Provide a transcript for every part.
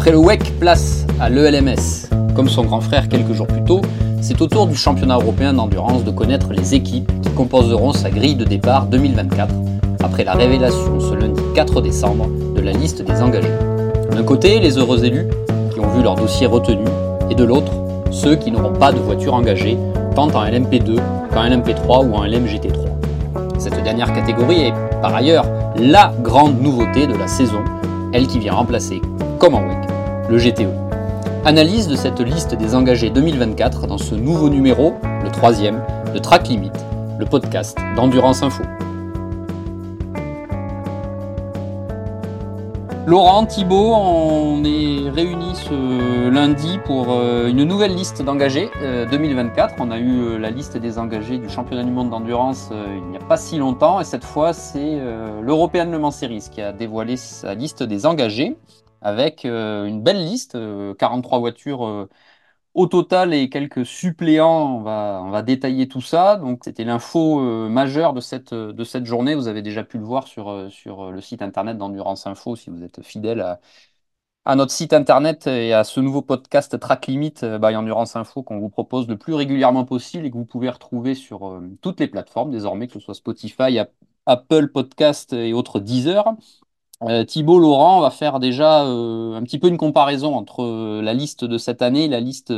Après le WEC, place à l'ELMS. Comme son grand frère quelques jours plus tôt, c'est au tour du championnat européen d'endurance de connaître les équipes qui composeront sa grille de départ 2024, après la révélation ce lundi 4 décembre de la liste des engagés. D'un côté, les heureux élus, qui ont vu leur dossier retenu, et de l'autre, ceux qui n'auront pas de voiture engagée, tant en LMP2 qu'en LMP3 ou en LMGT3. Cette dernière catégorie est, par ailleurs, la grande nouveauté de la saison, elle qui vient remplacer, comme en WEC, le GTE. Analyse de cette liste des engagés 2024 dans ce nouveau numéro, le troisième, de Track Limit, le podcast d'Endurance Info. Laurent, Thibault, on est réunis ce lundi pour euh, une nouvelle liste d'engagés 2024. Euh, on a eu euh, la liste des engagés du championnat du monde d'endurance il n'y a pas si longtemps et cette fois c'est l'European Le Mans Series qui a dévoilé sa liste des engagés avec euh, une belle liste, 43 euh, voitures euh, au total et quelques suppléants, on va, détailler tout ça. Donc, c'était l'info majeure de cette, journée. Vous avez déjà pu le voir sur, le site internet d'Endurance Info si vous êtes fidèle à, à, notre site internet et à ce nouveau podcast Track Limit by Endurance Info qu'on vous propose le plus régulièrement possible et que vous pouvez retrouver sur toutes les plateformes désormais, que ce soit Spotify, Apple Podcast et autres Deezer. Euh, Thibault, Laurent, va faire déjà euh, un petit peu une comparaison entre euh, la liste de cette année et la liste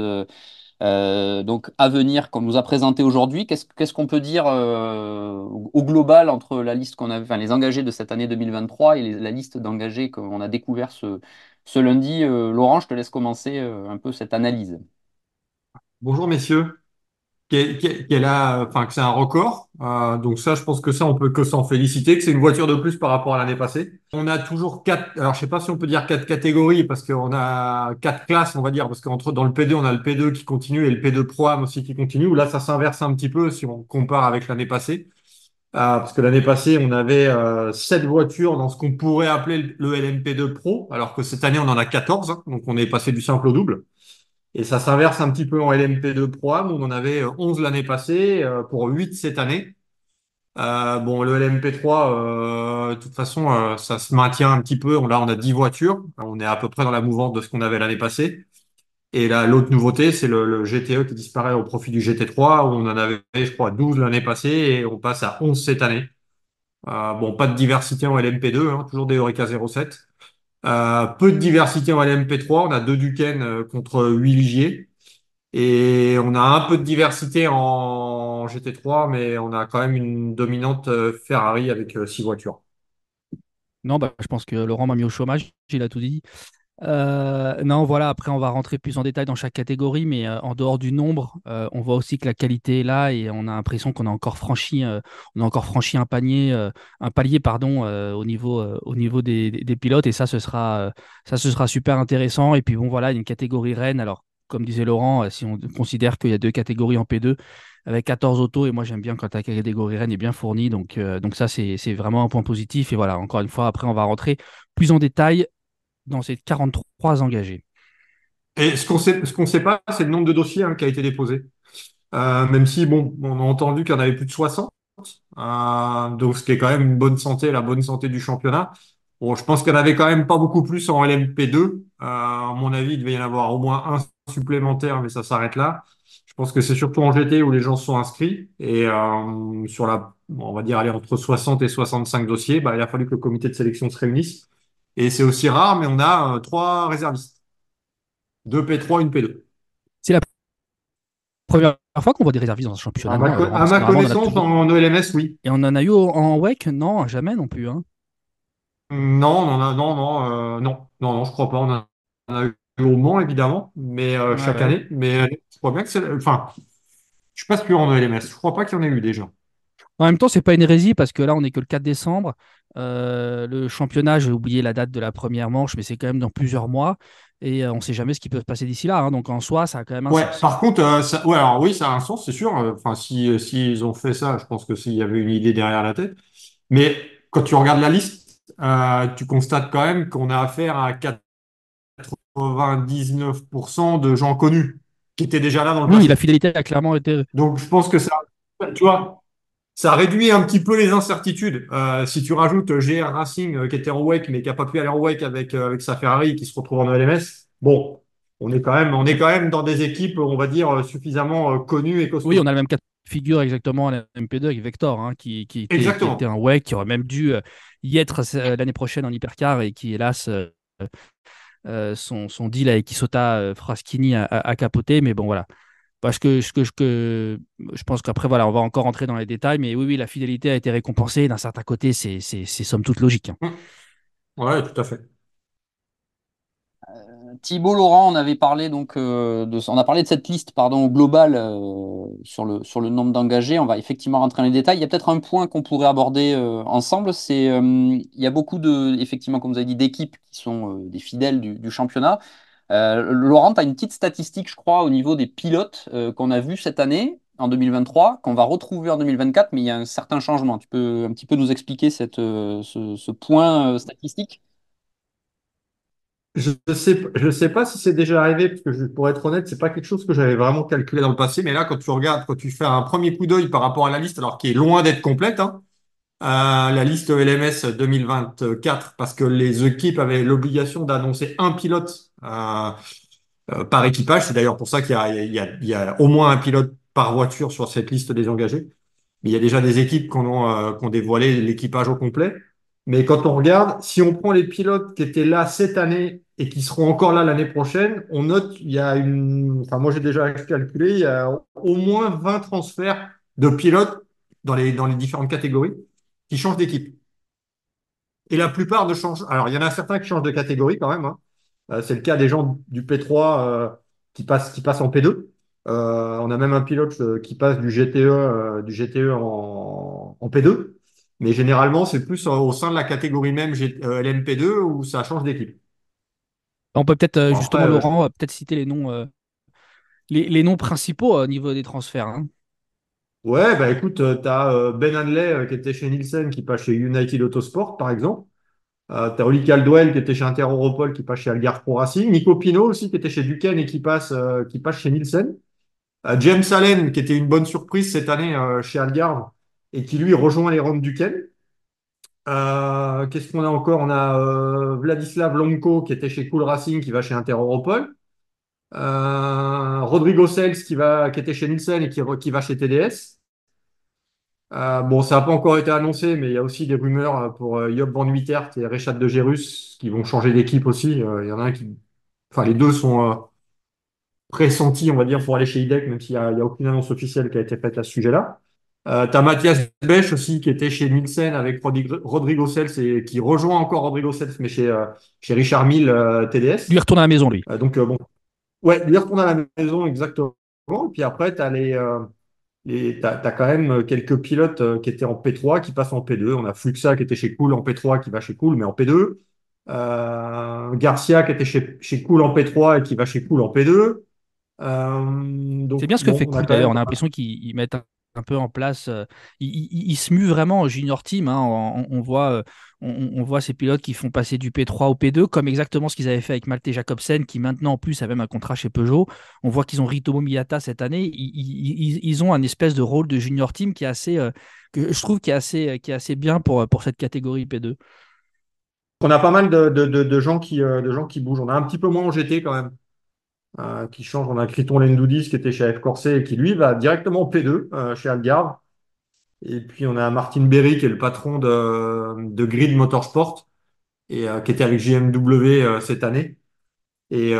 donc à venir qu'on nous a présentée aujourd'hui. Qu'est-ce qu'on peut dire au global entre la liste qu'on a, les engagés de cette année 2023 et la liste d'engagés qu'on a découvert ce, ce lundi? Laurent, je te laisse commencer un peu cette analyse. Bonjour messieurs qu'elle a, enfin que c'est un record. Euh, donc ça, je pense que ça, on peut que s'en féliciter, que c'est une voiture de plus par rapport à l'année passée. On a toujours quatre, alors je sais pas si on peut dire quatre catégories parce qu'on a quatre classes, on va dire, parce qu'entre dans le P2, on a le P2 qui continue et le P2 Pro Am aussi qui continue. Là, ça s'inverse un petit peu si on compare avec l'année passée. Euh, parce que l'année passée, on avait euh, sept voitures dans ce qu'on pourrait appeler le LMP2 Pro, alors que cette année, on en a 14, hein. donc on est passé du simple au double. Et ça s'inverse un petit peu en LMP2 Pro où on en avait 11 euh, l'année passée, euh, pour 8 cette année. Euh, bon, le LMP3, euh, de toute façon, ça se maintient un petit peu. Là, on a 10 voitures. On est à peu près dans la mouvance de ce qu'on avait l'année passée. Et là, l'autre nouveauté, c'est le, GTE qui disparaît au profit du GT3, où on en avait, je crois, 12 l'année passée et on passe à 11 cette année. bon, pas de diversité en LMP2, hein, toujours des Eureka 07. Euh, peu de diversité en LMP3. On a deux Duquesne euh, contre huit Ligier. Et on a un peu de diversité en GT3, mais on a quand même une dominante euh, Ferrari avec six voitures. Non, bah, je pense que Laurent m'a mis au chômage, il a tout dit. Euh, non, voilà, après on va rentrer plus en détail dans chaque catégorie, mais euh, en dehors du nombre, euh, on voit aussi que la qualité est là et on a l'impression qu'on a encore franchi, on a encore franchi un panier, un palier pardon, au niveau, au niveau des, pilotes et ça ce sera, ça ce sera super intéressant. Et puis bon voilà, une catégorie reine. Alors comme disait Laurent, si on considère qu'il y a deux catégories en P2 avec 14 autos et moi j'aime bien quand la catégorie reine est bien fournie, donc donc ça c'est vraiment un point positif. Et voilà, encore une fois, après on va rentrer plus en détail dans ces 43 engagés. Et ce qu'on sait, ce qu'on sait pas, c'est le nombre de dossiers hein, qui a été déposé. Euh, même si, bon, on a entendu qu'il y en avait plus de 60, euh, donc ce qui est quand même une bonne santé, la bonne santé du championnat. Bon, je pense qu'il n'y en avait quand même pas beaucoup plus en LMP2. Euh, à mon avis, il devait y en avoir au moins un supplémentaire, mais ça s'arrête là. Je pense que c'est surtout en GT où les gens sont inscrits. Et sur la, on va dire, aller entre 60 et 65 dossiers, bah, il a fallu que le comité de sélection se réunisse. Et c'est aussi rare, mais on a euh, trois réservistes. Deux P3, une P2. C'est la première fois qu'on voit des réservistes dans ce championnat. À ma, connaissance, en OLMS, oui. Et on en a eu en WEC Non, jamais non plus. Hein. Non, non, non, non, euh, non, non, non, je crois pas. On en a eu au Mans, évidemment, mais euh, chaque année. Mais je crois bien que c'est. Enfin, je suis pas sûr en OLMS. Je crois pas qu'il y en ait eu déjà. En même temps, c'est pas une hérésie parce que là, on n'est que le 4 décembre. Euh, le championnat, j'ai oublié la date de la première manche, mais c'est quand même dans plusieurs mois. Et euh, on ne sait jamais ce qui peut se passer d'ici là. Hein. donc en soi, ça a quand même un ouais, Par contre, euh, ça, ouais, alors oui, ça a un sens, c'est sûr. Enfin, si, si ils ont fait ça, je pense que s'il y avait une idée derrière la tête. Mais quand tu regardes la liste, tu constates quand même qu'on a affaire à 99% de gens connus qui étaient déjà là dans le Oui, la fidélité a clairement été. Donc je pense que ça, tu vois, ça réduit un petit peu les incertitudes. Euh, si tu rajoutes GR Racing euh, qui était en WEC mais qui n'a pas pu aller en WEC avec, euh, avec sa Ferrari qui se retrouve en LMS, bon, on est quand même, on est quand même dans des équipes, on va dire, suffisamment connues et costaudes. Oui, on a le même cas de figure exactement à la MP2 avec Vector, hein, qui, qui, était, qui, était, un WEC, qui aurait même dû y être l'année prochaine en hypercar et qui, hélas, son, son, deal avec Isota Fraschini a, a, capoté. Mais bon, voilà. Parce que, que, que, je pense qu'après, voilà, on va encore rentrer dans les détails, mais oui, oui, la fidélité a été récompensée. D'un certain côté, c'est somme toute logique. Hein. Mmh. Ouais, tout à fait. Euh, Thibault Laurent, on avait parlé donc euh, de, on a parlé de cette liste pardon globale euh, sur le sur le nombre d'engagés. On va effectivement rentrer dans les détails. Il y a peut-être un point qu'on pourrait aborder ensemble. C'est il y a beaucoup de effectivement comme vous avez dit d'équipes qui sont des fidèles du, du championnat. Euh, Laurent, tu as une petite statistique, je crois, au niveau des pilotes euh, qu'on a vus cette année, en 2023, qu'on va retrouver en 2024, mais il y a un certain changement. Tu peux un petit peu nous expliquer euh, ce, point statistique? Je ne sais, pas si c'est déjà arrivé, parce que pour être honnête, c'est pas quelque chose que j'avais vraiment calculé dans le passé. Mais là, quand tu regardes, quand tu fais un premier coup d'œil par rapport à la liste, alors qui est loin d'être complète, hein, la liste LMS 2024, parce que les équipes avaient l'obligation d'annoncer un pilote euh, euh, par équipage. C'est d'ailleurs pour ça qu'il y, a, au moins un pilote par voiture sur cette liste des engagés. Il y a déjà des équipes qui ont, euh, qui ont dévoilé l'équipage au complet. Mais quand on regarde, si on prend les pilotes qui étaient là cette année et qui seront encore là l'année prochaine, on note il y a une, enfin moi j'ai déjà calculé, il y a au moins 20 transferts de pilotes dans les différentes catégories qui changent d'équipe. Et la plupart de changent. Alors il y en a certains qui changent de catégorie quand même. Hein. Euh, c'est le cas des gens du P3 euh, qui, passent, qui passent en P2. Euh, on a même un pilote qui passe du GTE, du GTE en, P2. Mais généralement, c'est plus au sein de la catégorie même LMP2 où ça change d'équipe. On peut peut-être, justement, Laurent, peut-être citer les noms, les, noms principaux au niveau des transferts. Hein. Ouais, bah écoute, tu as Ben Hanley qui était chez Nielsen, qui passe chez United Autosport, par exemple. Euh, tu as Oli Caldwell qui était chez Inter Europol qui passe chez Algarve Pro Racing. Nico Pino aussi qui était chez Duquesne et qui passe, euh, qui passe chez Nielsen. Euh, James Allen qui était une bonne surprise cette année euh, chez Algarve et qui lui rejoint les rangs Duquesne. Qu'est-ce qu'on a encore? On a Vladislav Lomko qui était chez Cool Racing qui va chez Inter Europol. Rodrigo Sels qui, va, qui était chez Nielsen et qui, qui va chez TDS. Euh, bon, ça n'a pas encore été annoncé, mais il y a aussi des rumeurs euh, pour euh, Job Van Wittert et Richard de Gérus qui vont changer d'équipe aussi. il y en a un qui. Enfin, les deux sont pressentis, on va dire, pour aller chez IDEC, même s'il n'y a, a, aucune annonce officielle qui a été faite à ce sujet-là. Euh, tu as Mathias Bech aussi qui était chez Nielsen avec Rodrigo Sels et qui rejoint encore Rodrigo Sels, mais chez, chez Richard Mille TDS. Lui retourne à la maison, lui. donc, bon. Ouais, lui retourne à la maison, exactement. Et puis après, tu as les. As, quand même quelques pilotes euh, qui étaient en P3 qui passent en P2. On a Fluxa qui était chez Cool en P3 qui va chez Cool mais en P2. Euh, Garcia qui était chez, chez Cool en P3 et qui va chez Cool en P2. Euh, c'est bien ce que fait Cool d'ailleurs. On a l'impression qu'ils mettent un peu en place. Euh, il, se mue vraiment en junior team. Hein. On, voit, euh, on, voit ces pilotes qui font passer du P3 au P2, comme exactement ce qu'ils avaient fait avec Malte Jacobsen, qui maintenant en plus a même un contrat chez Peugeot. On voit qu'ils ont Ritomo Miyata cette année. Ils, ont un espèce de rôle de junior team qui est assez, euh, je trouve est assez, bien pour, pour cette catégorie P2. On a pas mal de, gens qui, bougent. On a un petit peu moins en GT quand même. Euh, qui change. On a Criton Lendoudis qui était chez F Corset et qui lui va directement au P2 euh, chez Algarve. Et puis on a Martin Berry qui est le patron de, Grid Motorsport et euh, qui était avec JMW cette année et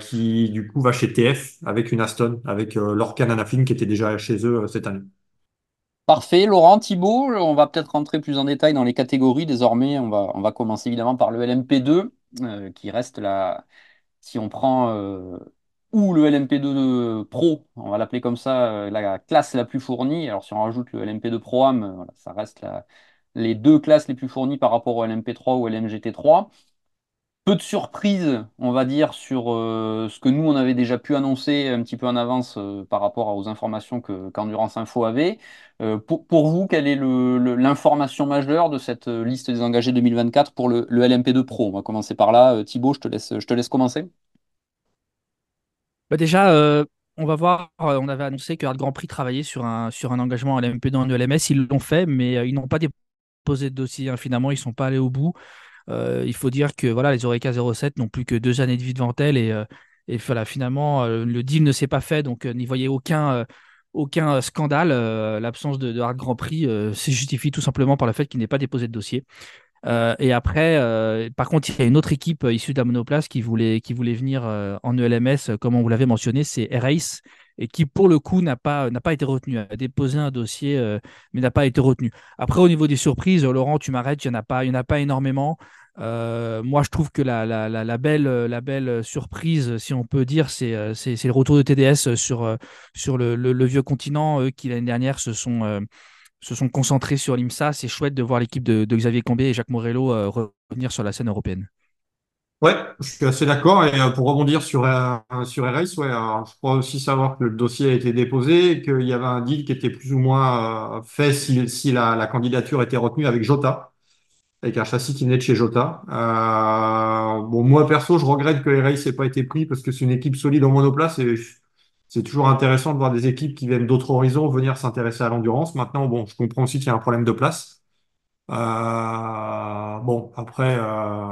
qui du coup va chez TF avec une Aston avec Lorcan Anafin qui était déjà chez eux cette année. Parfait, Laurent Thibault, on va peut-être rentrer plus en détail dans les catégories désormais. On va, on va commencer évidemment par le LMP2 qui reste la, si on prend euh, ou le LMP2 Pro, on va l'appeler comme ça, euh, la classe la plus fournie. Alors si on rajoute le LMP2 Pro Am, euh, ça reste les deux classes les plus fournies par rapport au LMP3 ou LMGT3. Peu de surprises, on va dire, sur ce que nous, on avait déjà pu annoncer un petit peu en avance par rapport aux informations que qu'Endurance Info avait. Pour, vous, quelle est l'information majeure de cette liste des engagés 2024 pour le, LMP2 Pro? On va commencer par là. Thibaut, je te laisse, je te laisse commencer. Bah déjà, on va voir. euh, On avait annoncé que Hard Grand Prix travaillait sur un, sur un engagement à l'MP2 en ELMS. Ils l'ont fait, mais euh, ils n'ont pas déposé de dossier. hein. Finalement, ils ne sont pas allés au bout. Euh, il faut dire que voilà, les Oreca 07 n'ont plus que deux années de vie devant elles. Et, euh, et voilà, finalement, euh, le deal ne s'est pas fait. Donc, euh, n'y voyez aucun, euh, aucun scandale. Euh, L'absence de, de Hard Grand Prix euh, se justifie tout simplement par le fait qu'il n'ait pas déposé de dossier. Euh, et après, euh, par contre, il y a une autre équipe euh, issue de la monoplace qui voulait, qui voulait venir en ELMS, comme on vous l'avait mentionné, c'est Race, et qui pour le coup n'a pas, n'a pas été retenu, a déposé un dossier, mais n'a pas été retenu. Après, au niveau des surprises, Laurent, tu m'arrêtes, il n'y en a pas, en a pas énormément. Moi, je trouve que la, la, la, belle, la belle surprise, si on peut dire, c'est c'est le retour de TDS sur, sur le, le- le vieux continent, eux qui l'année dernière se sont, se sont concentrés sur l'IMSA. C'est chouette de voir l'équipe de, Xavier Combé et Jacques Morello euh, revenir sur la scène européenne. Ouais, je suis assez d'accord. Et euh, pour rebondir sur, euh, sur RS, ouais, je crois aussi savoir que le dossier a été déposé qu'il y avait un deal qui était plus ou moins fait si, la, candidature était retenue avec Jota, avec un châssis qui venait chez Jota. Bon, moi perso, je regrette que RS n'ait pas été pris parce que c'est une équipe solide en monoplace et je- c'est toujours intéressant de voir des équipes qui viennent d'autres horizons venir s'intéresser à l'endurance. Maintenant, bon, je comprends aussi qu'il y a un problème de place. Euh, bon, après, euh,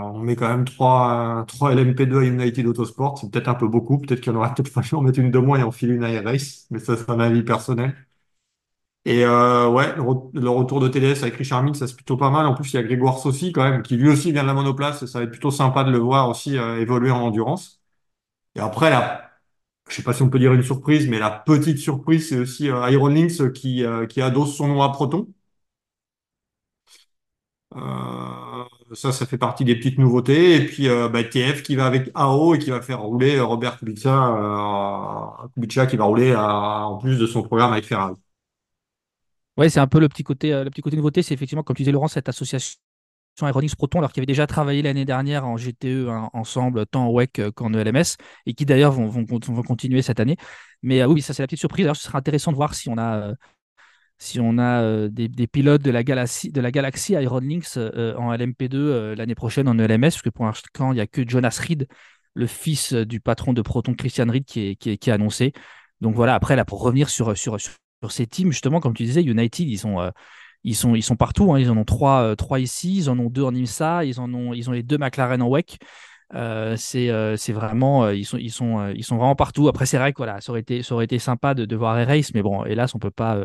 on met quand même trois, trois LMP2 à United Autosport. C'est peut-être un peu beaucoup. Peut-être qu'il y en aurait peut-être fallu en mettre une de moins et enfiler une Air Race. Mais ça, c'est un avis personnel. Et euh, ouais, le, re- le retour de TDS avec Richard Mille, ça c'est plutôt pas mal. En plus, il y a Grégoire Saucy quand même, qui lui aussi vient de la monoplace. Et ça va être plutôt sympa de le voir aussi euh, évoluer en endurance. Et après, là, je sais pas si on peut dire une surprise, mais la petite surprise, c'est aussi euh, Iron Lynx qui, euh, qui adosse son nom à Proton. Euh, ça, ça fait partie des petites nouveautés. Et puis euh, bah, TF qui va avec AO et qui va faire rouler euh, Robert Kubica, euh, Kubica qui va rouler en plus de son programme avec Ferrari. Ouais, c'est un peu le petit côté, euh, le petit côté nouveauté, c'est effectivement, comme tu disais, Laurent, cette association Aeronix Proton, alors qu'ils avaient déjà travaillé l'année dernière en GTE hein, ensemble, tant en WEC qu'en ELMS, et qui d'ailleurs vont, vont, vont continuer cette année. Mais euh, oui, ça c'est la petite surprise. Alors, ce sera intéressant de voir si on a, euh, si on a euh, des, des pilotes de la galaxie, de la galaxie en LMP2 euh, l'année prochaine en ELMS, parce que pour l'instant, il n'y a que Jonas Reed, le fils du patron de Proton, Christian Reed, qui est, qui est, annoncé. Donc voilà, après, là, pour revenir sur, sur, sur, sur ces teams, justement, comme tu disais, United, ils sont. Ils sont, ils sont partout, hein. Ils en ont trois, euh, trois ici, ils en ont deux en IMSA, ils en ont, ils ont les deux McLaren en WEC. Euh, euh, c'est vraiment, euh, ils sont, ils sont, ils sont vraiment partout. Après, c'est vrai que voilà, ça aurait été, ça aurait été sympa de, de voir Race, mais bon, hélas, on peut pas,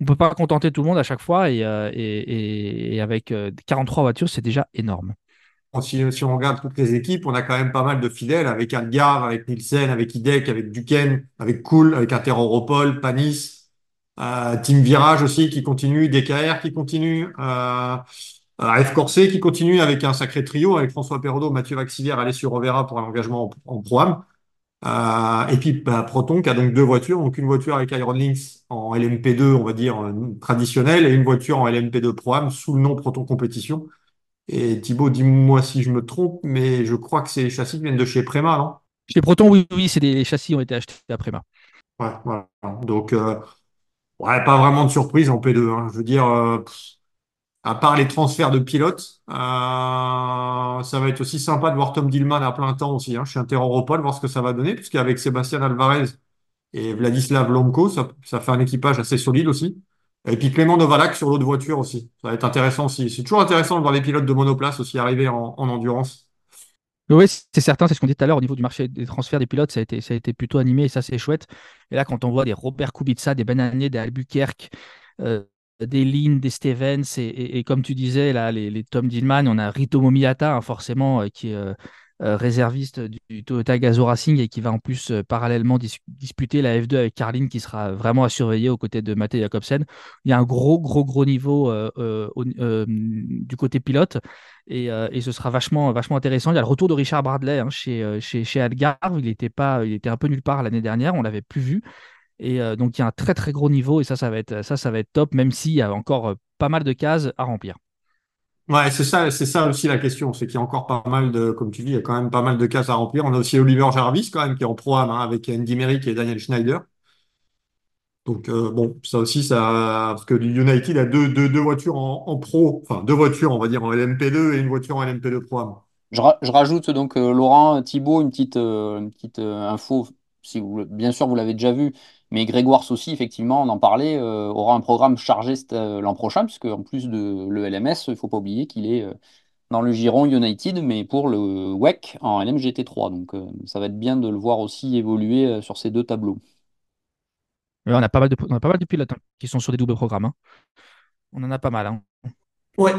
on peut pas contenter tout le monde à chaque fois. Et, et, avec euh, 43 voitures, c'est déjà énorme. Si, on regarde toutes les équipes, on a quand même pas mal de fidèles avec Algar, avec Nielsen, avec Hidek, avec Duquesne, avec Cool, avec Interopol, Panis, euh, Team Virage aussi qui continue, DKR qui continue, euh, euh, F Corset qui continue avec un sacré trio avec François Perraudot, Mathieu Vaxivière, Alessio Rovera pour un engagement en, en Pro-Am. Euh, et puis bah, Proton qui a donc deux voitures, donc une voiture avec Iron Lynx en LMP2, on va dire traditionnelle, et une voiture en LMP2 Pro-Am sous le nom Proton Compétition. Et Thibaut, dis-moi si je me trompe, mais je crois que ces châssis viennent de chez Prema, non? Chez Proton, oui, oui, c'est des les châssis ont été achetés après ma. Ouais, voilà. Donc, euh, ouais, pas vraiment de surprise en P2. hein. Je veux dire, euh, à part les transferts de pilotes, euh, ça va être aussi sympa de voir Tom Dillman à plein temps aussi. Hein, chez Interopol, voir ce que ça va donner, puisqu'avec Sébastien Alvarez et Vladislav Lomko, ça, ça fait un équipage assez solide aussi. Et puis Clément Novalak sur l'autre voiture aussi. Ça va être intéressant aussi. C'est toujours intéressant de voir des pilotes de monoplace aussi arriver en endurance. Oui, c'est certain, c'est ce qu'on dit tout à l'heure au niveau du marché des transferts des pilotes, ça a été, plutôt animé et ça c'est chouette. Et là, quand on voit des Robert Kubica, des Bananier, des Albuquerque, euh, des Lynn, des Stevens et, comme tu disais, là, les, Tom Dillman, on a Rito Momiata, hein, forcément, euh, qui est euh, réserviste du, Toyota Gazoo Racing et qui va en plus euh, parallèlement dis- disputer la F2 avec Carlin qui sera vraiment à surveiller aux côtés de Matteo Jacobsen. Il y a un gros, gros, gros niveau euh, euh, euh, du côté pilote et, euh, et ce sera vachement, vachement intéressant. Il y a le retour de Richard Bradley hein, chez, euh, chez, chez Algarve. Il était, pas, il était un peu nulle part l'année dernière, on l'avait plus vu. Et euh, donc il y a un très très gros niveau et ça, ça va être, ça, ça va être top, même s'il y a encore euh, pas mal de cases à remplir. Ouais, c'est ça, c'est ça aussi la question, c'est qu'il y a encore pas mal de, comme tu dis, il y a quand même pas mal de cases à remplir. On a aussi Oliver Jarvis quand même qui est en pro-am hein, avec Andy Merrick et Daniel Schneider. Donc euh, bon, ça aussi, ça, parce que United a deux, deux, deux voitures en, pro, enfin deux voitures, on va dire en LMP2 et une voiture en LMP2 pro-am. Je, je rajoute donc, euh, Laurent, Thibaut, une petite, euh, une petite info si bien sûr vous l'avez déjà vu, mais Grégoire aussi, effectivement, on en parlait, aura un programme chargé l'an prochain, puisque en plus de le LMS, il ne faut pas oublier qu'il est dans le giron United, mais pour le WEC en LMGT3. Donc ça va être bien de le voir aussi évoluer sur ces deux tableaux. on, a pas mal de, on a pas mal de pilotes hein, qui sont sur des doubles programmes. Hein. On en a pas mal. Hein. Ouais,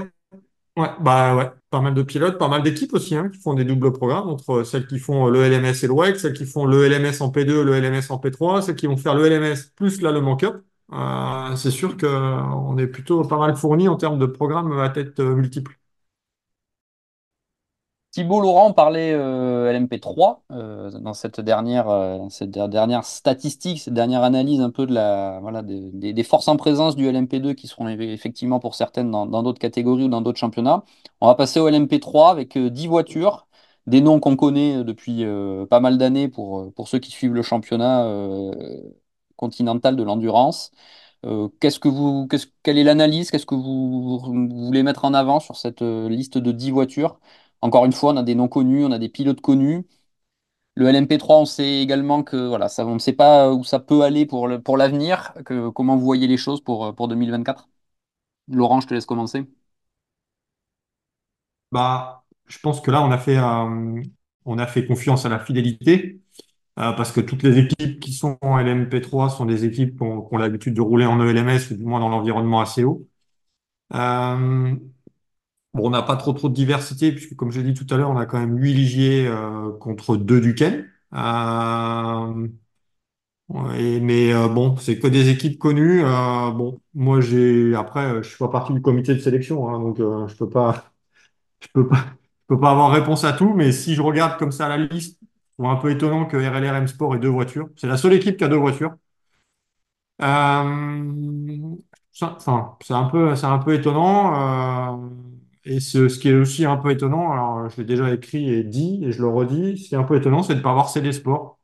Ouais, bah ouais, pas mal de pilotes, pas mal d'équipes aussi hein, qui font des doubles programmes entre celles qui font le LMS et le WEC, celles qui font le LMS en P2, le LMS en P3, celles qui vont faire le LMS plus là le Cup. Euh, c'est sûr qu'on est plutôt pas mal fourni en termes de programmes à tête euh, multiple. Thibault Laurent parlait euh, LMP3 euh, dans cette dernière, euh, dernière statistique, cette dernière analyse un peu de la, voilà, des, forces en présence du LMP2 qui seront effectivement pour certaines dans d'autres catégories ou dans d'autres championnats. On va passer au LMP3 avec 10 voitures, des noms qu'on connaît depuis pas mal d'années pour, ceux qui suivent le championnat continental de l'endurance. qu'est-ce que vous, quelle est l'analyse? Qu'est-ce que vous, voulez mettre en avant sur cette liste de 10 voitures? Encore une fois, on a des noms connus, on a des pilotes connus. Le LMP3, on sait également que voilà, on ne sait pas où ça peut aller pour, pour l'avenir. comment vous voyez les choses pour, pour 2024 Laurent, je te laisse commencer. Bah, je pense que là, on a fait, on a fait confiance à la fidélité. Euh, parce que toutes les équipes qui sont en LMP3 sont des équipes qui ont, l'habitude de rouler en ELMS, ou du moins dans l'environnement assez haut. Euh, Bon, on n'a pas trop trop de diversité, puisque comme je l'ai dit tout à l'heure, on a quand même 8 Ligiers euh, contre 2 Duquesne. Euh, mais euh, bon, c'est que des équipes connues. bon, moi j'ai après, je suis pas partie du comité de sélection, hein, donc je peux peux pas, peux pas avoir réponse à tout. Mais si je regarde comme ça la liste, trouve un peu étonnant que RLR M Sport ait deux voitures. C'est la seule équipe qui a deux voitures. Enfin, c'est un c'est un peu étonnant. Et ce, qui est aussi un peu étonnant, alors je l'ai déjà écrit et dit, et je le redis, ce qui est un peu étonnant, c'est de ne pas avoir CD Sport.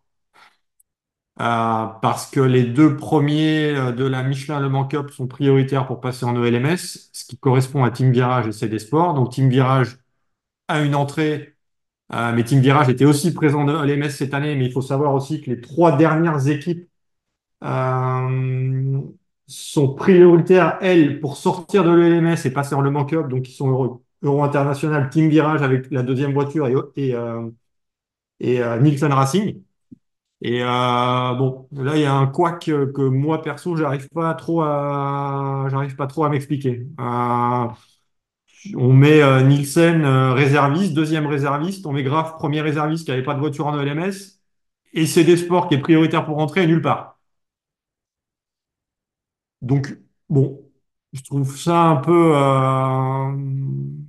Euh, parce que les deux premiers euh, de la Michelin Le Mans Cup sont prioritaires pour passer en ELMS, ce qui correspond à Team Virage et CD Sport. Donc Team Virage a une entrée, euh, mais Team Virage était aussi présent en ELMS cette année, mais il faut savoir aussi que les trois dernières équipes sont prioritaires, elles, pour sortir de l'ELMS et passer en Le Mans donc ils sont Euro, International, Team Virage avec la deuxième voiture et, et, euh, et euh, Nielsen Racing. Et euh, bon, là il y a un que, que moi perso, j'arrive pas trop à, j'arrive pas trop à m'expliquer. Euh, on met euh, Nielsen réserviste, deuxième réserviste, on met Graf premier réserviste qui n'avait pas de voiture en ELMS, et c'est des sports qui est prioritaire pour rentrer nulle part. Donc, bon, je trouve ça un peu, euh,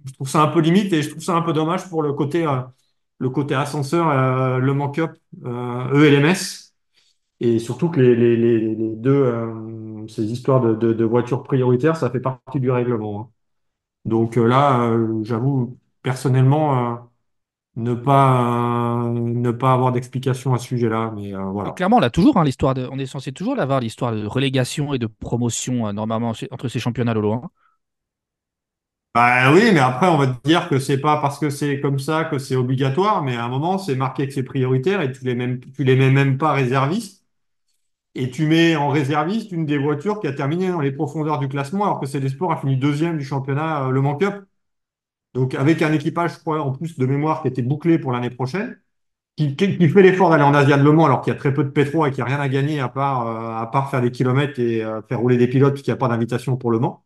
je trouve ça un peu limite et je trouve ça un peu dommage pour le côté, euh, le côté ascenseur, euh, le manque up ELMS. E et surtout que les, deux, ces histoires de, voitures prioritaires, ça fait partie du règlement. Hein. Donc là, j'avoue, personnellement, ne pas, euh, ne pas avoir d'explication à ce sujet-là. Mais euh, voilà. clairement, on a toujours hein, l'histoire de, on est censé toujours l'avoir l'histoire de relégation et de promotion euh, normalement entre ces championnats Lolo. Hein. Bah oui, mais après on va te dire que c'est pas parce que c'est comme ça que c'est obligatoire, mais à un moment c'est marqué que c'est prioritaire et tu les mets, tu les mets même pas réservistes. Et tu mets en réserviste une des voitures qui a terminé dans les profondeurs du classement, alors que c'est des sports a fini deuxième du championnat Le Mans Cup. Donc, avec un équipage, je crois, en plus de mémoire qui était bouclé pour l'année prochaine, qui, fait l'effort d'aller en Asia de Le Mans alors qu'il y a très peu de pétrole et qu'il n'y a rien à gagner à part, euh, à part faire des kilomètres et euh, faire rouler des pilotes puisqu'il n'y a pas d'invitation pour Le Mans.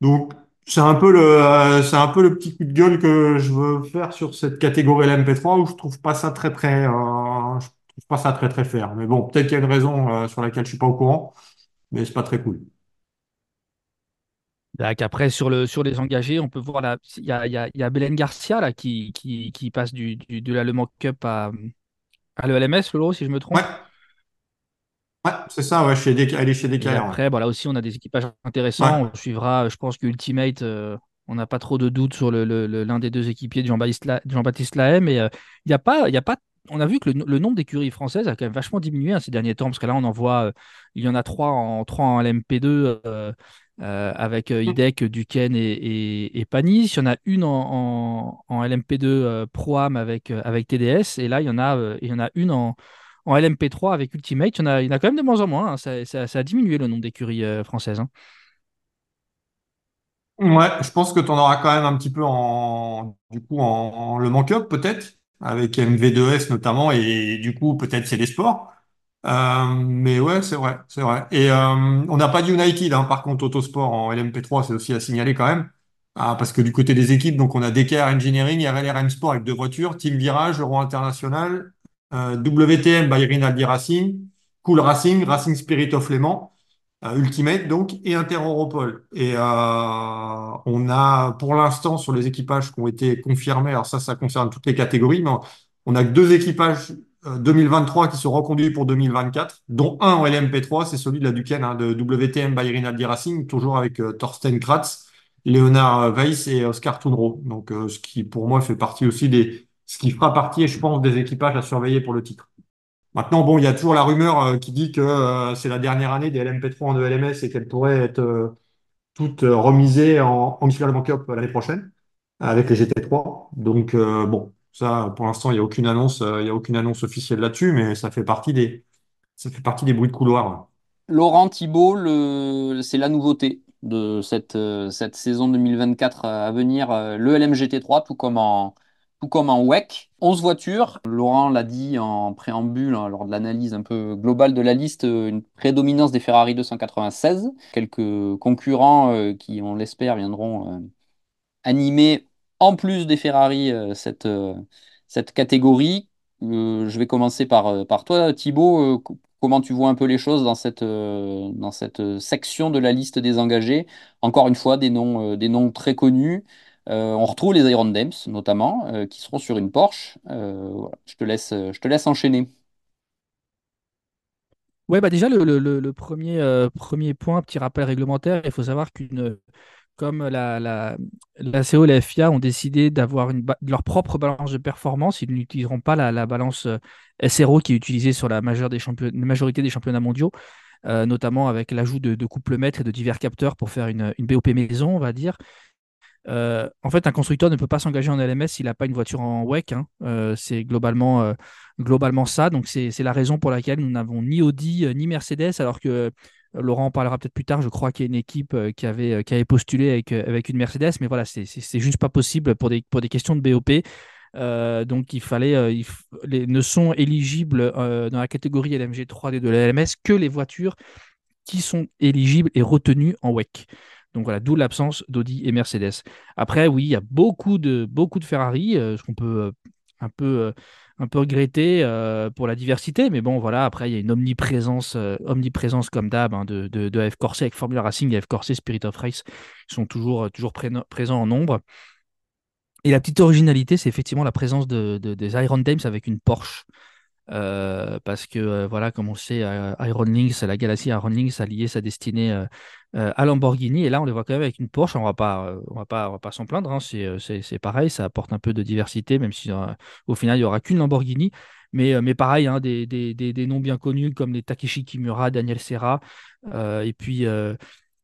Donc, c'est un peu le, euh, c'est un peu le petit coup de gueule que je veux faire sur cette catégorie LMP3 où je trouve pas ça très, très, je trouve pas ça très, très fair. Mais bon, peut-être qu'il y a une raison sur laquelle je suis pas au courant, mais c'est pas très cool. Après, sur, le, sur les engagés, on peut voir là, il y a, y, a, y a Belen Garcia là, qui, qui, qui passe du, du, de la Le Mans Cup à, à l'ELMS, si je me trompe. Ouais, ouais c'est ça, ouais, chez elle est chez DKR. Et après, voilà, aussi, on a des équipages intéressants. On suivra, je pense qu'Ultimate, euh, on n'a pas trop de doutes sur l'un le, le, des deux équipiers de Jean-Baptiste Jean Lahem. Mais euh, il n'y a pas, y a pas on a vu que le, nombre d'écuries françaises a quand même vachement diminué hein, ces derniers temps, parce que là, on en voit, euh, il y en a trois en, trois en LMP2, euh, avec euh, IDEC, Duquesne et, et, Panis. Il y en a une en, LMP2 euh, Pro-Am avec, avec TDS. Et là, il y en a, il y en a une en, en LMP3 avec Ultimate, il y en a, il y en a quand même de moins en moins. hein. Ça, ça- ça a diminué le nombre d'écuries euh, françaises. hein. Ouais, je pense que tu en auras quand même un petit peu en, du coup, en, Le Mans Cup, peut-être, avec MV2S notamment, et du coup, peut-être c'est des sports. Euh, mais ouais, c'est vrai, c'est vrai. Et euh, on n'a pas dit United, hein, par contre, Autosport en LMP3, c'est aussi à signaler quand même. Ah, parce que du côté des équipes, donc on a DKR Engineering, RLR M Sport avec deux voitures, Team Virage, Euro International, euh, WTM by Rinaldi Racing, Cool Racing, Racing Spirit of euh, Ultimate donc et Inter-Europol. Et euh, on a pour l'instant sur les équipages qui ont été confirmés, alors ça, ça concerne toutes les catégories, mais on a deux équipages 2023 qui sont reconduits pour 2024, dont un en LMP3, c'est celui de la Duquesne, hein, de WTM by Rinaldi Racing, toujours avec euh, Thorsten Kratz, Léonard Weiss et Oscar Tounro. Donc, euh, ce qui pour moi fait partie aussi des, ce qui fera partie, je pense, des équipages à surveiller pour le titre. Maintenant, bon, il y a toujours la rumeur euh, qui dit que euh, c'est la dernière année des LMP3 en ELMS et qu'elle pourrait être euh, toute euh, remisée en, en Michelin Cup l'année prochaine avec les GT3. Donc, euh, bon, ça, pour l'instant, il n'y a aucune annonce, euh, il a aucune annonce officielle là-dessus, mais ça fait partie des, ça fait partie des bruits de couloir. Laurent Thibault, c'est la nouveauté de cette, euh, cette saison 2024 à venir, euh, le LMGT3, tout comme en, tout comme en WEC. 11 voitures. Laurent l'a dit en préambule, hein, lors de l'analyse un peu globale de la liste, euh, une prédominance des Ferrari 296. Quelques concurrents euh, qui, on l'espère, viendront euh, animer en plus des Ferrari euh, cette, euh, cette catégorie. Euh, je vais commencer par, toi, Thibaut. Co- comment tu vois un peu les choses dans cette, section de la liste des engagés? Encore une fois, des noms, très connus. On retrouve les Iron Dames, notamment, qui seront sur une Porsche. Je te laisse, enchaîner. Ouais, bah déjà, le, premier point, petit rappel réglementaire, il faut savoir qu'une comme la, la, la CO et la FIA ont décidé d'avoir leur propre balance de performance, ils n'utiliseront pas la, la balance euh, SRO qui est utilisée sur la, majeure des majorité des championnats mondiaux, euh, notamment avec l'ajout de, de couples mètres et de divers capteurs pour faire une, une BOP maison, on va dire. Euh, en fait, un constructeur ne peut pas s'engager en LMS s'il n'a pas une voiture en WEC. hein. Euh, c'est globalement, globalement ça. Donc, c'est la raison pour laquelle nous n'avons ni Audi ni Mercedes, alors que Laurent en parlera peut-être plus tard. Je crois qu'il y a une équipe euh, qui avait, euh, qui avait postulé avec, euh, avec une Mercedes, mais voilà, c'est juste pas possible pour des, pour des questions de BOP. Donc, il fallait, euh, ne sont éligibles dans la catégorie LMG 3D de la LMS que les voitures qui sont éligibles et retenus en WEC. Donc voilà, d'où l'absence d'Audi et Mercedes. Après, oui, il y a beaucoup de, beaucoup de Ferrari, ce qu'on peut un peu, un peu regretter euh, pour la diversité, mais bon, voilà, après, il y a une omniprésence, euh, omniprésence comme d'hab hein, de, de, de AF Corse avec Formula Racing AF Corse Spirit of Race, qui sont toujours, euh, toujours présents en nombre. Et la petite originalité, c'est effectivement la présence de, de- des Iron Dames avec une Porsche. Euh, parce que euh, voilà, comme on sait, euh, Iron Lynx, la Galaxy Iron Lynx a lié sa destinée à Lamborghini, et là on les voit quand même avec une Porsche. On va pas, on va pas, s'en plaindre. hein. C'est, pareil, ça apporte un peu de diversité, même si au final il y aura qu'une Lamborghini. Mais, mais pareil, hein, des, des, des, noms bien connus comme les Takeshi Kimura, Daniel Serra, et puis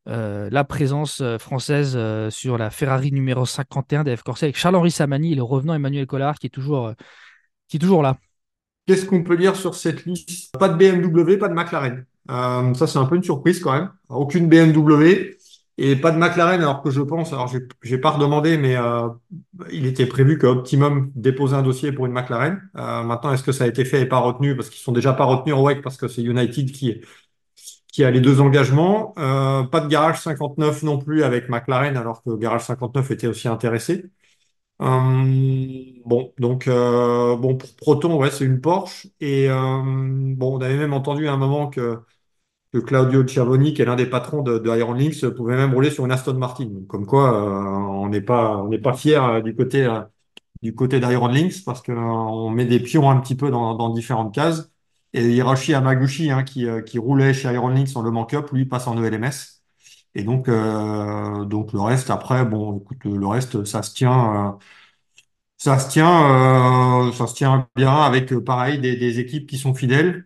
la présence française sur la Ferrari numéro 51 d'AF Corse avec Charles-Henri Samani et le revenant Emmanuel Collard qui est toujours, qui est toujours là. Qu'est-ce qu'on peut dire sur cette liste? Pas de BMW, pas de McLaren. Euh, ça, c'est un peu une surprise quand même. Aucune BMW et pas de McLaren, alors que je pense, alors j'ai pas redemandé, mais euh, il était prévu que Optimum dépose un dossier pour une McLaren. Euh, maintenant, est-ce que ça a été fait et pas retenu? Parce qu'ils sont déjà pas retenus en WEC parce que c'est United qui, qui a les deux engagements. Pas de Garage 59 non plus avec McLaren, alors que Garage 59 était aussi intéressé. Euh, bon, donc euh, bon pour Proton, ouais, c'est une Porsche. Et euh, bon, on avait même entendu à un moment que, que Claudio Ciavoni, qui est l'un des patrons de, Iron Lynx, pouvait même rouler sur une Aston Martin. Comme quoi, euh, on n'est pas on n'est pas fier euh, du côté du côté d'Iron Lynx parce que on met des pions un petit peu dans, différentes cases. Et Hiroshi Hamaguchi, hein, qui, qui roulait chez Iron Lynx en Le Mans Cup, lui passe en ELMS. Et donc, euh, donc le reste, après, bon, écoute, le reste, ça se tient. euh, ça se tient, euh, ça se tient bien avec pareil des, équipes qui sont fidèles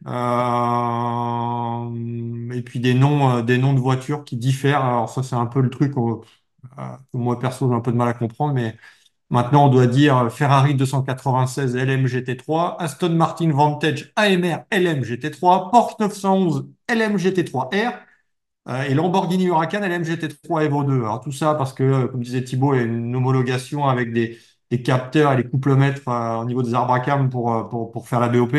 et puis des noms, des noms de voitures qui diffèrent. Alors ça c'est un peu le truc que moi perso j'ai un peu de mal à comprendre, mais Maintenant, on doit dire Ferrari 296 LM GT3, Aston Martin Vantage AMR LM GT3, Porsche 911 LM GT3R euh, et Lamborghini Huracan LM GT3 Evo 2. Alors tout ça parce que, comme disait Thibaut, il y a une homologation avec des, des capteurs et les couplemètres euh, au niveau des arbres à cam pour, euh, faire la BOP.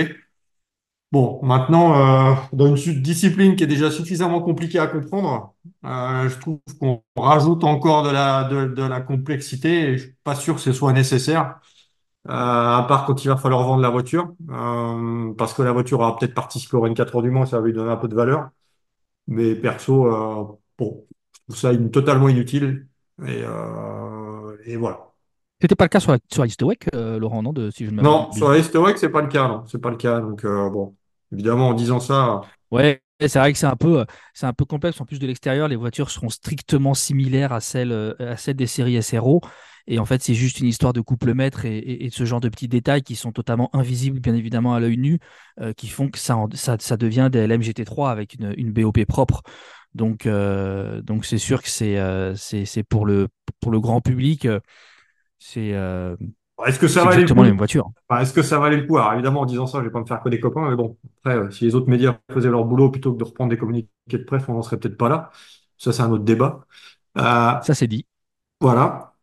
Bon, maintenant, euh, dans une discipline qui est déjà suffisamment compliquée à comprendre, euh, je trouve qu'on rajoute encore de la, la complexité et je suis pas sûr que ce soit nécessaire, euh, à part quand il va falloir vendre la voiture, euh, parce que la voiture aura peut-être participé au 24 heures du Mans, ça va lui donner un peu de valeur. Mais perso, euh, bon, je trouve ça in- totalement inutile et, euh, et voilà. C'était pas le cas sur la, sur WEC, euh, Laurent, non, de, si je Non, sur WEC, c'est pas le cas, non, c'est pas le cas. Donc euh, bon, évidemment, en disant ça. Ouais, c'est vrai que c'est un peu, euh, c'est un peu complexe. En plus de l'extérieur, les voitures seront strictement similaires à celles, euh, à celles des séries SRO. Et en fait, c'est juste une histoire de couplemètre et, et, ce genre de petits détails qui sont totalement invisibles, bien évidemment, à l'œil nu, euh, qui font que ça, ça, ça devient des LMGT3 avec une, BOP propre. Donc, donc c'est sûr que c'est, c'est, pour le, pour le grand public, c'est, Est-ce que ça le exactement la. Enfin, est-ce que ça valait le coup? Alors évidemment, en disant ça, je vais pas me faire que des copains, mais bon, après, euh, si les autres médias faisaient leur boulot plutôt que de reprendre des communiqués de presse, on n'en serait peut-être pas là. Ça, c'est un autre débat. Euh, Ça, c'est dit. voilà.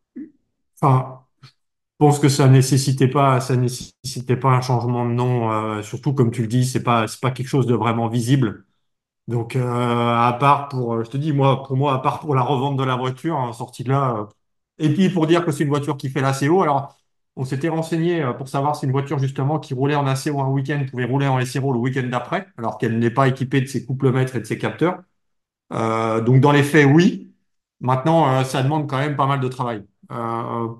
Enfin, je pense que ça nécessitait pas, ça nécessitait pas un changement de nom. euh, surtout, comme tu le dis, c'est pas, c'est pas quelque chose de vraiment visible. Donc, à part pour, je te dis, moi, pour moi, à part pour la revente de la voiture, hein, sortie de là, et puis pour dire que c'est une voiture qui fait l'ACO, alors on s'était renseigné euh, pour savoir si une voiture justement qui roulait en ACO un week-end pouvait rouler en SRO le week-end d'après, alors qu'elle n'est pas équipée de ses couplemètres et de ses capteurs. Euh, donc dans les faits, oui. Maintenant, euh, ça demande quand même pas mal de travail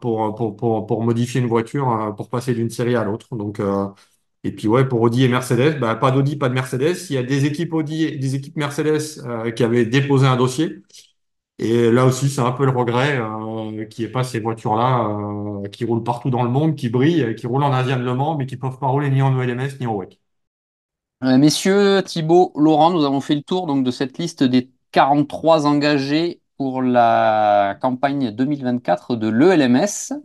pour, modifier une voiture, pour passer d'une série à l'autre. Donc, et puis ouais, pour Audi et Mercedes, bah, pas d'Audi, pas de Mercedes. Il y a des équipes Audi et des équipes Mercedes qui avaient déposé un dossier. Et là aussi, c'est un peu le regret euh, qu'il n'y ait pas ces voitures-là euh, qui roulent partout dans le monde, qui brillent, qui roulent en Asian Le Mans, mais qui peuvent pas rouler ni en ELMS ni en WEC. Euh, messieurs, Thibaut, Laurent, nous avons fait le tour donc de cette liste des 43 engagés pour la campagne 2024 de l'ELMS.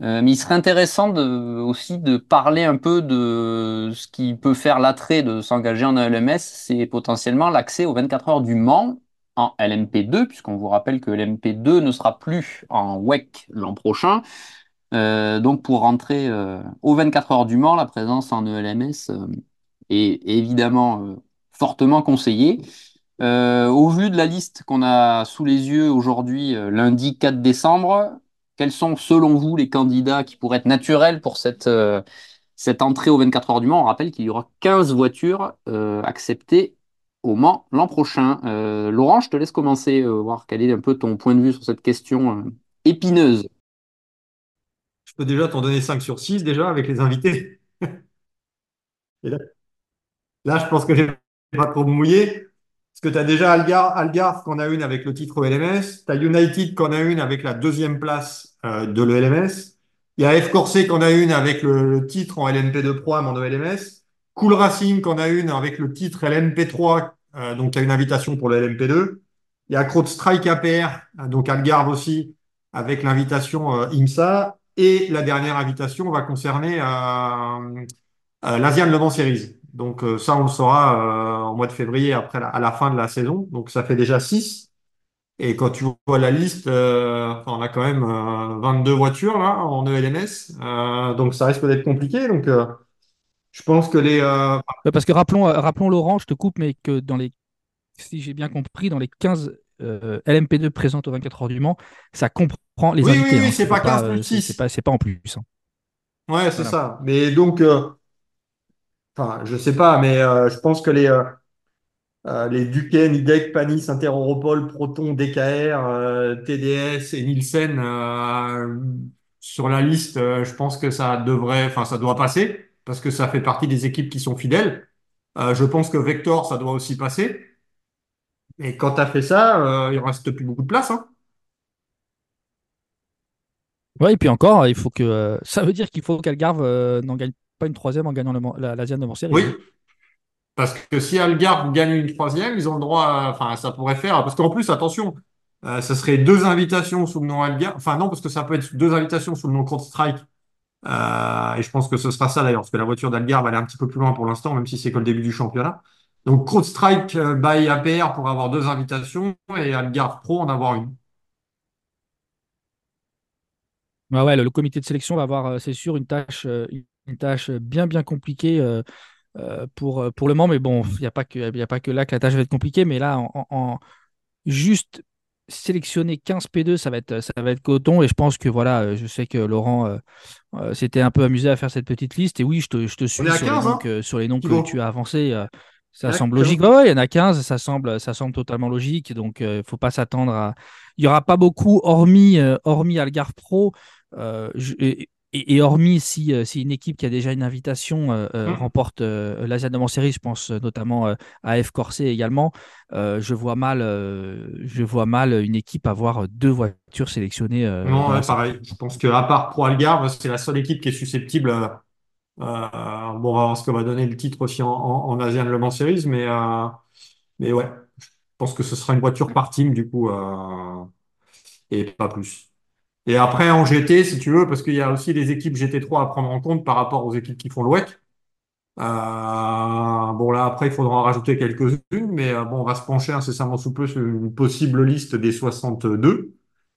Mais il serait intéressant aussi de parler un peu de ce qui peut faire l'attrait de s'engager en ELMS, c'est potentiellement l'accès aux 24 heures du Mans en LMP2, puisqu'on vous rappelle que LMP2 ne sera plus en WEC l'an prochain. Euh, donc pour rentrer euh, aux 24 heures du Mans, la présence en ELMS euh, est évidemment euh, fortement conseillée. Au vu de la liste qu'on a sous les yeux aujourd'hui, lundi 4 décembre, quels sont selon vous les candidats qui pourraient être naturels pour cette, cette entrée aux 24 heures du Mans? On rappelle qu'il y aura 15 voitures acceptées l'an prochain. Euh, Laurent, je te laisse commencer, euh, voir quel est un peu ton point de vue sur cette question euh, épineuse. Je peux déjà t'en donner 5 sur 6 déjà avec les invités. Là, je pense que j'ai pas trop me mouiller. Parce que tu as déjà Algar, Algarve qu'on a une avec le titre LMS. Tu as United qu'on a une avec la deuxième place de l'ELMS. Il y a F Corset qu'on a une avec le, titre en LMP2 Pro en ELMS. Cool Racing qu'on a une avec le titre LMP3, euh, donc il y a une invitation pour le LMP2. Il y a Strike APR, euh, donc Algarve aussi, avec l'invitation euh, IMSA. Et la dernière invitation va concerner euh, l'Asian Le Mans Series. Donc ça, on le saura en mois de février, après à la fin de la saison. Donc ça fait déjà 6. Et quand tu vois la liste, on a quand même euh, 22 voitures là en ELMS. Donc ça risque d'être compliqué. Donc je pense que les... euh, Parce que rappelons, euh, rappelons Laurent, je te coupe, mais que dans les, si j'ai bien compris, dans les 15 euh, LMP2 présentes au 24 heures du Mans, ça comprend les Oui, oui, invités. oui, hein. c'est pas 15 euh, plus c'est c'est 6. pas, c'est pas en plus. hein. Ouais, c'est Voilà. ça. Mais donc, enfin, je sais pas, mais je pense que les... euh, les Duquesne, IDEC, Panis, Interopol, Proton, DKR, euh, TDS et Nielsen euh, sur la liste, je pense que ça devrait, enfin ça doit passer parce que ça fait partie des équipes qui sont fidèles. Euh, je pense que Vector, ça doit aussi passer. Et quand tu as fait ça, euh, il reste plus beaucoup de place. Hein. Ouais, et puis encore, il faut que, euh, ça veut dire qu'il faut qu'Algarve euh, n'en gagne pas une troisième en gagnant Mans- la, l'Asian de Mans Series. Oui, parce que si Algarve gagne une troisième, ils ont le droit, à- enfin ça pourrait faire, parce qu'en plus, attention, ça serait deux invitations sous le nom Algarve. Enfin non, parce que ça peut être deux invitations sous le nom Court Strike. Euh, et je pense que ce sera ça d'ailleurs, parce que la voiture d'Algarve elle est un petit peu plus loin pour l'instant, même si c'est que le début du championnat. Donc Court Strike euh, by APR pour avoir deux invitations et Algarve Pro en avoir une. Ouais, le, comité de sélection va avoir, euh, c'est sûr, une tâche, une tâche bien, bien compliquée pour, pour le moment. Mais bon, il n'y a pas que, a pas que là que la tâche va être compliquée. Mais là, en juste sélectionner 15 P2, ça va être, ça va être coton. Et je pense que voilà, euh, je sais que Laurent euh, euh, s'était un peu amusé à faire cette petite liste. Et oui, je te, je suis à sur les 15, noms hein, que, sur les noms que tu as avancés. euh, ça Ouais, semble logique. bon. Ouais, ouais, il y en a 15, ça semble, ça semble totalement logique. Donc, il ne faut pas s'attendre à. Il n'y aura pas beaucoup, hormis, hormis Algarve Pro. je- et, et- et hormis si, euh, si une équipe qui a déjà une invitation euh, euh, Hum. remporte euh, l'Asian Diamond Series, je pense notamment euh, à F Corset également, je vois mal, je vois mal une équipe avoir deux voitures sélectionnées Non, ouais, pareil. Je pense que à part Pro Algarve, c'est la seule équipe qui est susceptible. bon, on va voir ce que va donner le titre aussi en, en, en Asian Le Mans Series, mais, mais ouais, je pense que ce sera une voiture par team du coup, et pas plus. Et après en GT, si tu veux, parce qu'il y a aussi les équipes GT3 à prendre en compte par rapport aux équipes qui font le WEC. Euh, bon là après il faudra en rajouter quelques-unes, mais euh, bon on va se pencher incessamment sous peu sur une possible liste des 62.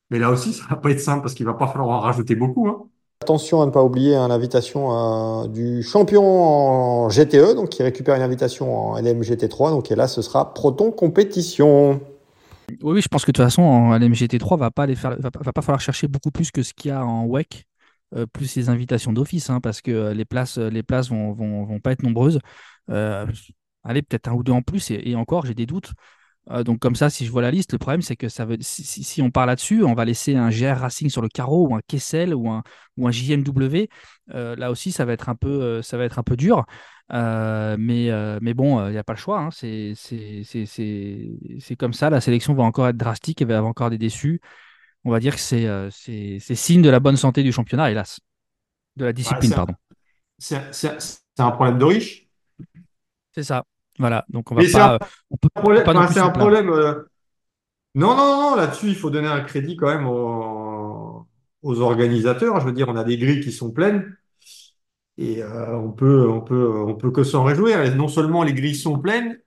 Mais là aussi ça va pas être simple parce qu'il va pas falloir en rajouter beaucoup, hein. Attention à ne pas oublier hein, l'invitation euh, du champion en GTE, donc qui récupère une invitation en LMGT3. Donc et là, ce sera Proton Compétition. Oui, je pense que de toute façon, en LMGT3, va pas les faire, va, pas falloir chercher beaucoup plus que ce qu'il y a en WEC, euh, plus les invitations d'office, hein, parce que euh, les places, euh, les places vont, vont, vont pas être nombreuses. Allez, peut-être un ou deux en plus, et encore, j'ai des doutes. Euh, donc comme ça, si je vois la liste, le problème c'est que ça veut, si, si- si on part là-dessus, on va laisser un GR Racing sur le carreau ou un Kessel ou un, ou un JMW. Euh, là aussi, ça va être un peu, euh, ça va être un peu dur. Mais, mais bon, il n'y a pas le choix. hein. C'est, comme ça. La sélection va encore être drastique. Il va y avoir encore des déçus. On va dire que c'est, signe de la bonne santé du championnat, hélas. De la discipline, pardon. c'est un problème de riche. C'est ça. Voilà. Donc on va Mais c'est un pas, enfin, c'est un problème. euh, Non, non, non, là-dessus, il faut donner un crédit quand même aux, aux organisateurs. Je veux dire, on a des grilles qui sont pleines et euh, on peut, on peut, on peut que s'en réjouir. Et non seulement les grilles sont pleines,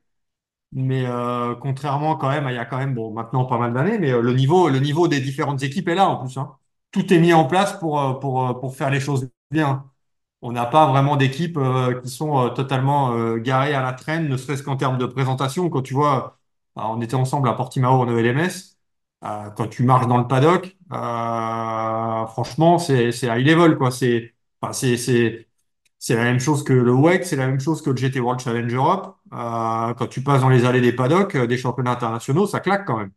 mais euh, contrairement quand même, il y a quand même, bon, maintenant pas mal d'années, mais le niveau, le niveau des différentes équipes est là en plus, hein. Tout est mis en place pour, pour, pour faire les choses bien. On n'a pas vraiment d'équipes euh, qui sont euh, totalement euh, garées à la traîne, ne serait-ce qu'en termes de présentation. Quand tu vois, euh, on était ensemble à Portimao en ELMS, quand tu marches dans le paddock, franchement, c'est high level. C'est c'est la même chose que le WEC, c'est la même chose que le GT World Challenge Europe. Quand tu passes dans les allées des paddocks, des championnats internationaux, ça claque quand même.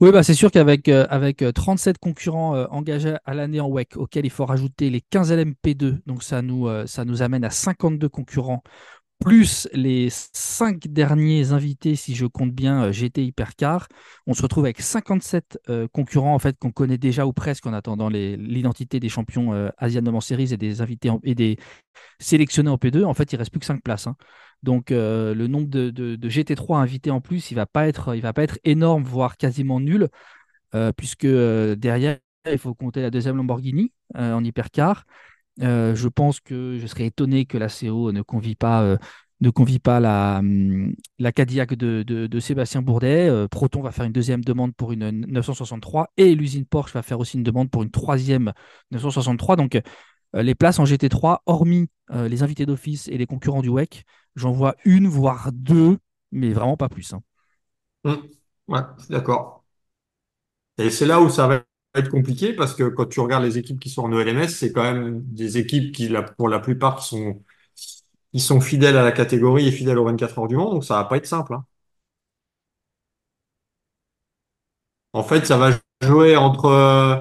Oui, bah, c'est sûr qu'avec euh, avec euh, 37 concurrents euh, engagés à l'année en WEC, auxquels il faut rajouter les 15 LMP2, donc ça nous, euh, ça nous amène à 52 concurrents, plus les 5 derniers invités, si je compte bien euh, GT Hypercar, on se retrouve avec 57 euh, concurrents en fait qu'on connaît déjà ou presque en attendant l'identité des champions euh, Asian Series et des invités et des sélectionnés en P2. En fait, il reste plus que 5 places. hein. Donc euh, le nombre de, de- de GT3 invités en plus, il va pas être, il va pas être énorme, voire quasiment nul puisque derrière, il faut compter la deuxième Lamborghini en hypercar. Euh, je pense que je serais étonné que la CO ne convie pas, euh, ne convie pas la, hum, la Cadillac de, Sébastien Bourdet. Euh, Proton va faire une deuxième demande pour une 963 et l'usine Porsche va faire aussi une demande pour une troisième 963. Donc les places en GT3, hormis les invités d'office et les concurrents du WEC, j'en vois une, voire deux, mais vraiment pas plus. hein. Suis d'accord. Et c'est là où ça va être compliqué parce que quand tu regardes les équipes qui sont en ELMS, c'est quand même des équipes qui, pour la plupart, qui sont, qui sont fidèles à la catégorie et fidèles aux 24 heures du Mans, donc ça va pas être simple, hein. En fait, ça va jouer entre, euh,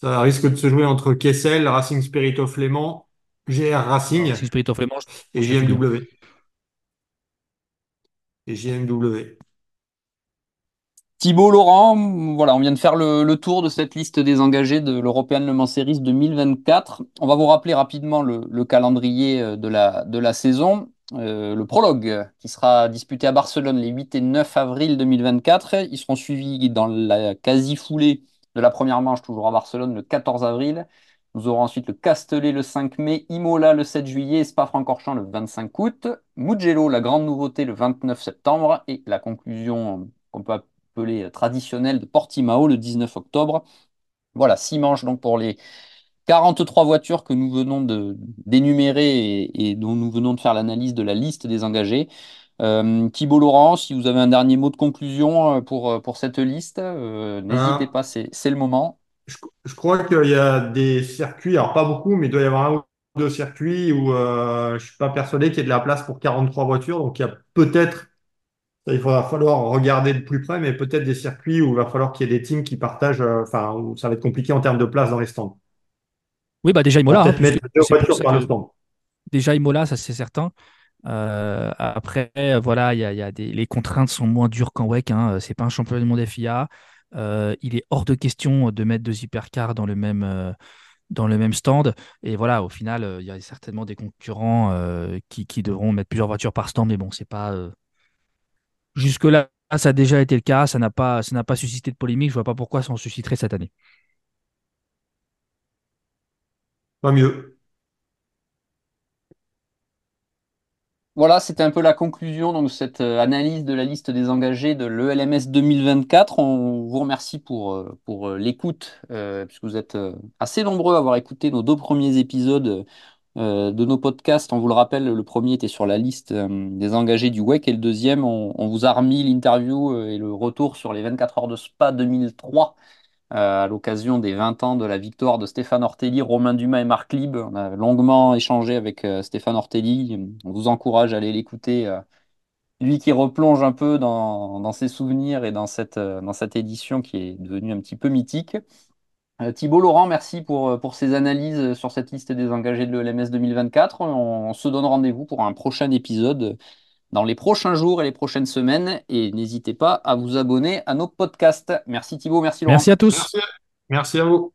ça risque de se jouer entre Kessel, Racing Spirit of Le Mans, GR Alors, Racing Spirit of je et pense. JMW. Et JMW. Thibaut, Laurent, voilà, on vient de faire le, tour de cette liste des engagés de l'European Le Mans Series 2024. On va vous rappeler rapidement le, le calendrier euh, de la, saison. le prologue qui sera disputé à Barcelone les 8 et 9 avril 2024. Ils seront suivis dans la quasi-foulée de la première manche, toujours à Barcelone, le 14 avril. Nous aurons ensuite le Castellet le 5 mai, Imola le 7 juillet, Spa-Francorchamps le 25 août, Mugello, la grande nouveauté, le 29 septembre, et la conclusion qu'on peut appeler traditionnelle de Portimao le 19 octobre. Voilà, six manches donc pour les 43 voitures que nous venons d'énumérer et, dont nous venons de faire l'analyse de la liste des engagés. Euh, Thibault Laurent, si vous avez un dernier mot de conclusion euh, pour, euh, pour cette liste, n'hésitez pas, c'est le moment. Je, crois qu'il y a des circuits, alors pas beaucoup, mais il doit y avoir un ou deux circuits où je ne suis pas persuadé qu'il y ait de la place pour 43 voitures. Donc il y a peut-être, il va falloir regarder de plus près, mais peut-être des circuits où il va falloir qu'il y ait des teams qui partagent, enfin, où ça va être compliqué en termes de place dans les stands. Oui, bah déjà Imola. Hein, mettre deux voitures par le stand. Déjà Imola, ça c'est certain. Euh, après, voilà, y a, y a des, les contraintes sont moins dures qu'en WEC. Hein. C'est pas un championnat du monde FIA. Euh, il est hors de question de mettre deux hypercars dans le même, euh, dans le même stand. Et voilà, au final, il y a certainement des concurrents qui, qui, devront mettre plusieurs voitures par stand. Mais bon, c'est pas. Jusque-là, ça a déjà été le cas. Ça n'a pas, ça n'a pas suscité de polémique. Je vois pas pourquoi ça en susciterait cette année. Pas mieux. Voilà, c'était un peu la conclusion donc, de cette euh, analyse de la liste des engagés de l'ELMS 2024. On vous remercie pour, euh, pour euh, l'écoute, puisque vous êtes assez nombreux à avoir écouté nos deux premiers épisodes de nos podcasts. On vous le rappelle, le premier était sur la liste des engagés du WEC et le deuxième, on, vous a remis l'interview et le retour sur les 24 heures de Spa 2003 à l'occasion des 20 ans de la victoire de Stéphane Ortelli, Romain Dumas et Marc Lieb. On a longuement échangé avec euh, Stéphane Ortelli. On vous encourage à aller l'écouter. Euh, lui qui replonge un peu dans, ses souvenirs et euh, dans cette édition qui est devenue un petit peu mythique. Thibault Laurent, merci pour, pour ces analyses sur cette liste des engagés de l'ELMS 2024. on se donne rendez-vous pour un prochain épisode dans les prochains jours et les prochaines semaines. Et n'hésitez pas à vous abonner à nos podcasts. Merci Thibaut, merci Laurent. Merci à tous. merci à vous.